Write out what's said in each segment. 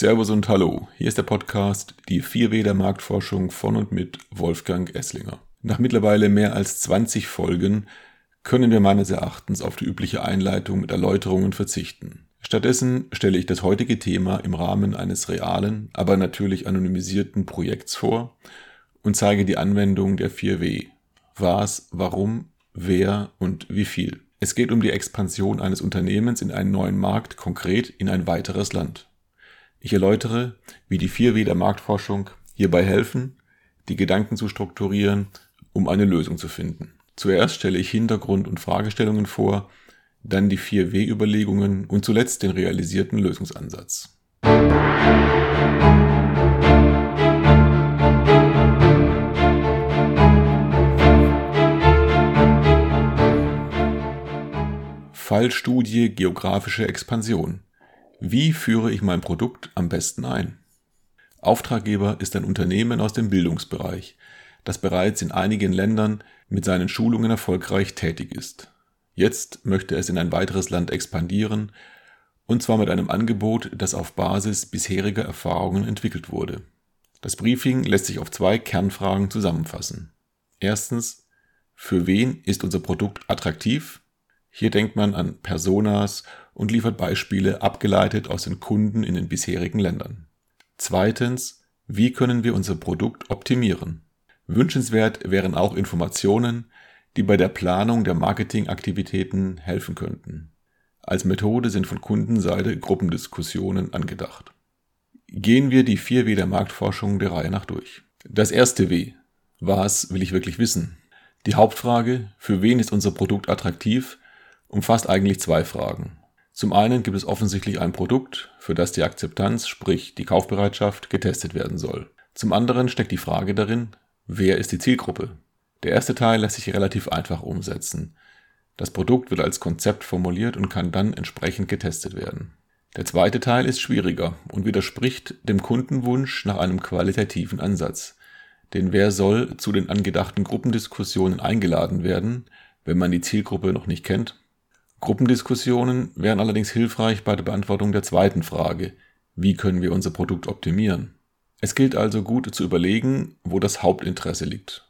Servus und Hallo, hier ist der Podcast Die 4W der Marktforschung von und mit Wolfgang Esslinger. Nach mittlerweile mehr als 20 Folgen können wir meines Erachtens auf die übliche Einleitung mit Erläuterungen verzichten. Stattdessen stelle ich das heutige Thema im Rahmen eines realen, aber natürlich anonymisierten Projekts vor und zeige die Anwendung der 4W. Was, warum, wer und wie viel. Es geht um die Expansion eines Unternehmens in einen neuen Markt, konkret in ein weiteres Land. Ich erläutere, wie die 4W der Marktforschung hierbei helfen, die Gedanken zu strukturieren, um eine Lösung zu finden. Zuerst stelle ich Hintergrund und Fragestellungen vor, dann die 4W-Überlegungen und zuletzt den realisierten Lösungsansatz. Fallstudie Geografische Expansion. Wie führe ich mein Produkt am besten ein? Auftraggeber ist ein Unternehmen aus dem Bildungsbereich, das bereits in einigen Ländern mit seinen Schulungen erfolgreich tätig ist. Jetzt möchte es in ein weiteres Land expandieren, und zwar mit einem Angebot, das auf Basis bisheriger Erfahrungen entwickelt wurde. Das Briefing lässt sich auf zwei Kernfragen zusammenfassen. Erstens, für wen ist unser Produkt attraktiv? Hier denkt man an Personas und liefert Beispiele abgeleitet aus den Kunden in den bisherigen Ländern. Zweitens, wie können wir unser Produkt optimieren? Wünschenswert wären auch Informationen, die bei der Planung der Marketingaktivitäten helfen könnten. Als Methode sind von Kundenseite Gruppendiskussionen angedacht. Gehen wir die vier W der Marktforschung der Reihe nach durch. Das erste W. Was will ich wirklich wissen? Die Hauptfrage, für wen ist unser Produkt attraktiv, umfasst eigentlich zwei Fragen. Zum einen gibt es offensichtlich ein Produkt, für das die Akzeptanz, sprich die Kaufbereitschaft, getestet werden soll. Zum anderen steckt die Frage darin, wer ist die Zielgruppe? Der erste Teil lässt sich relativ einfach umsetzen. Das Produkt wird als Konzept formuliert und kann dann entsprechend getestet werden. Der zweite Teil ist schwieriger und widerspricht dem Kundenwunsch nach einem qualitativen Ansatz. Denn wer soll zu den angedachten Gruppendiskussionen eingeladen werden, wenn man die Zielgruppe noch nicht kennt? Gruppendiskussionen wären allerdings hilfreich bei der Beantwortung der zweiten Frage, wie können wir unser Produkt optimieren? Es gilt also gut zu überlegen, wo das Hauptinteresse liegt.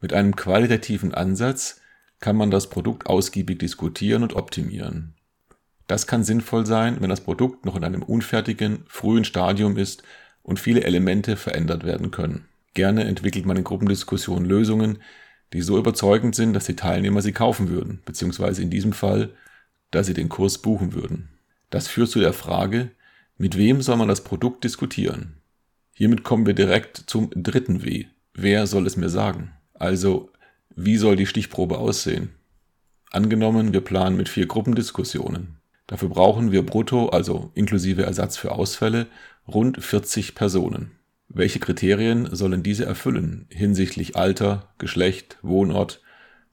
Mit einem qualitativen Ansatz kann man das Produkt ausgiebig diskutieren und optimieren. Das kann sinnvoll sein, wenn das Produkt noch in einem unfertigen, frühen Stadium ist und viele Elemente verändert werden können. Gerne entwickelt man in Gruppendiskussionen Lösungen, die so überzeugend sind, dass die Teilnehmer sie kaufen würden, beziehungsweise in diesem Fall da sie den Kurs buchen würden. Das führt zu der Frage, mit wem soll man das Produkt diskutieren? Hiermit kommen wir direkt zum dritten W. Wer soll es mir sagen? Also, wie soll die Stichprobe aussehen? Angenommen, wir planen mit vier Gruppendiskussionen. Dafür brauchen wir brutto, also inklusive Ersatz für Ausfälle, rund 40 Personen. Welche Kriterien sollen diese erfüllen hinsichtlich Alter, Geschlecht, Wohnort,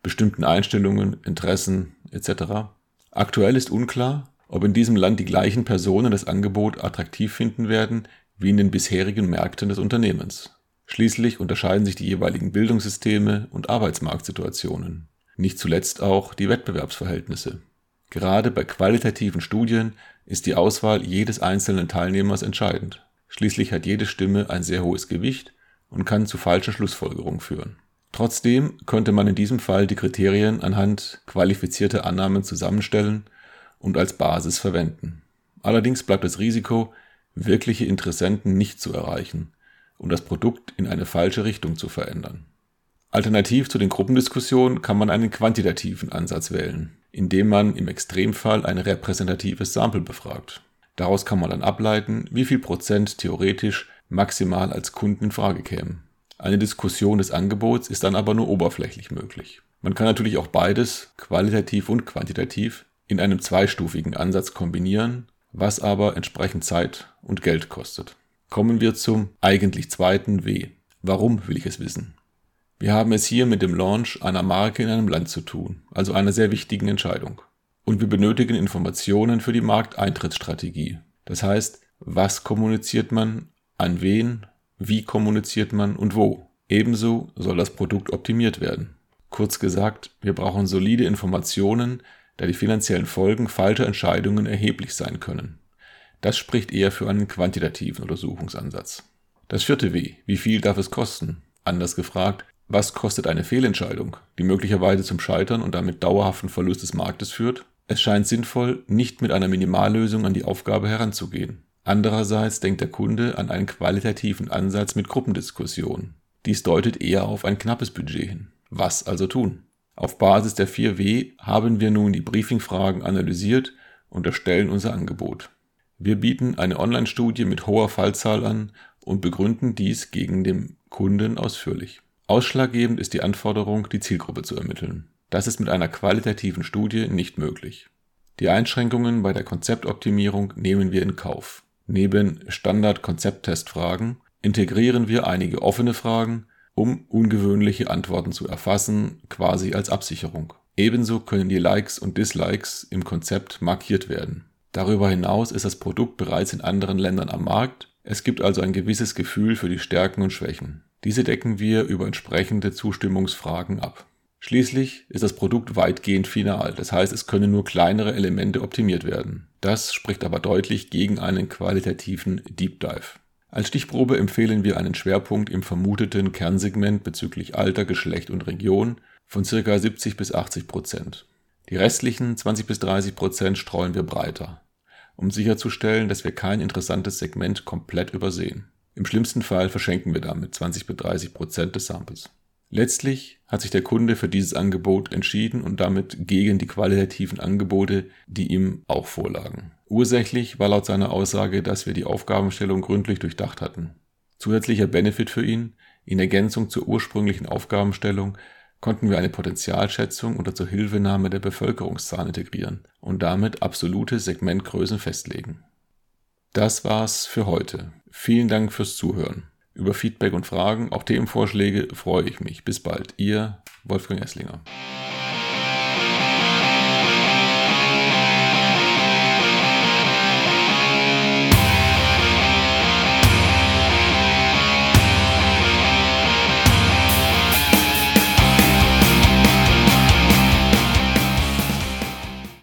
bestimmten Einstellungen, Interessen etc.? Aktuell ist unklar, ob in diesem Land die gleichen Personen das Angebot attraktiv finden werden wie in den bisherigen Märkten des Unternehmens. Schließlich unterscheiden sich die jeweiligen Bildungssysteme und Arbeitsmarktsituationen, nicht zuletzt auch die Wettbewerbsverhältnisse. Gerade bei qualitativen Studien ist die Auswahl jedes einzelnen Teilnehmers entscheidend. Schließlich hat jede Stimme ein sehr hohes Gewicht und kann zu falschen Schlussfolgerungen führen Trotzdem könnte man in diesem Fall die Kriterien anhand qualifizierter Annahmen zusammenstellen und als Basis verwenden. Allerdings bleibt das Risiko, wirkliche Interessenten nicht zu erreichen und das Produkt in eine falsche Richtung zu verändern. Alternativ zu den Gruppendiskussionen kann man einen quantitativen Ansatz wählen, indem man im Extremfall ein repräsentatives Sample befragt. Daraus kann man dann ableiten, wie viel Prozent theoretisch maximal als Kunden in Frage kämen. Eine Diskussion des Angebots ist dann aber nur oberflächlich möglich. Man kann natürlich auch beides, qualitativ und quantitativ, in einem zweistufigen Ansatz kombinieren, was aber entsprechend Zeit und Geld kostet. Kommen wir zum eigentlich zweiten W. Warum will ich es wissen? Wir haben es hier mit dem Launch einer Marke in einem Land zu tun, also einer sehr wichtigen Entscheidung. Und wir benötigen Informationen für die Markteintrittsstrategie. Das heißt, was kommuniziert man, an wen wie kommuniziert man und wo. Ebenso soll das Produkt optimiert werden. Kurz gesagt, wir brauchen solide Informationen, da die finanziellen Folgen falscher Entscheidungen erheblich sein können. Das spricht eher für einen quantitativen Untersuchungsansatz. Das vierte W. Wie viel darf es kosten? Anders gefragt, was kostet eine Fehlentscheidung, die möglicherweise zum Scheitern und damit dauerhaften Verlust des Marktes führt? Es scheint sinnvoll, nicht mit einer Minimallösung an die Aufgabe heranzugehen. Andererseits denkt der Kunde an einen qualitativen Ansatz mit Gruppendiskussionen. Dies deutet eher auf ein knappes Budget hin. Was also tun? Auf Basis der 4W haben wir nun die Briefingfragen analysiert und erstellen unser Angebot. Wir bieten eine Online-Studie mit hoher Fallzahl an und begründen dies gegen den Kunden ausführlich. Ausschlaggebend ist die Anforderung, die Zielgruppe zu ermitteln. Das ist mit einer qualitativen Studie nicht möglich. Die Einschränkungen bei der Konzeptoptimierung nehmen wir in Kauf. Neben Standard-Konzepttestfragen integrieren wir einige offene Fragen, um ungewöhnliche Antworten zu erfassen, quasi als Absicherung. Ebenso können die Likes und Dislikes im Konzept markiert werden. Darüber hinaus ist das Produkt bereits in anderen Ländern am Markt, es gibt also ein gewisses Gefühl für die Stärken und Schwächen. Diese decken wir über entsprechende Zustimmungsfragen ab. Schließlich ist das Produkt weitgehend final, das heißt es können nur kleinere Elemente optimiert werden. Das spricht aber deutlich gegen einen qualitativen Deep Dive. Als Stichprobe empfehlen wir einen Schwerpunkt im vermuteten Kernsegment bezüglich Alter, Geschlecht und Region von ca. 70 bis 80 Prozent. Die restlichen 20 bis 30 Prozent streuen wir breiter, um sicherzustellen, dass wir kein interessantes Segment komplett übersehen. Im schlimmsten Fall verschenken wir damit 20 bis 30 Prozent des Samples. Letztlich hat sich der Kunde für dieses Angebot entschieden und damit gegen die qualitativen Angebote, die ihm auch vorlagen. Ursächlich war laut seiner Aussage, dass wir die Aufgabenstellung gründlich durchdacht hatten. Zusätzlicher Benefit für ihn, in Ergänzung zur ursprünglichen Aufgabenstellung, konnten wir eine Potenzialschätzung unter Zuhilfenahme der Bevölkerungszahlen integrieren und damit absolute Segmentgrößen festlegen. Das war's für heute. Vielen Dank fürs Zuhören. Über Feedback und Fragen, auch Themenvorschläge freue ich mich. Bis bald. Ihr Wolfgang Esslinger.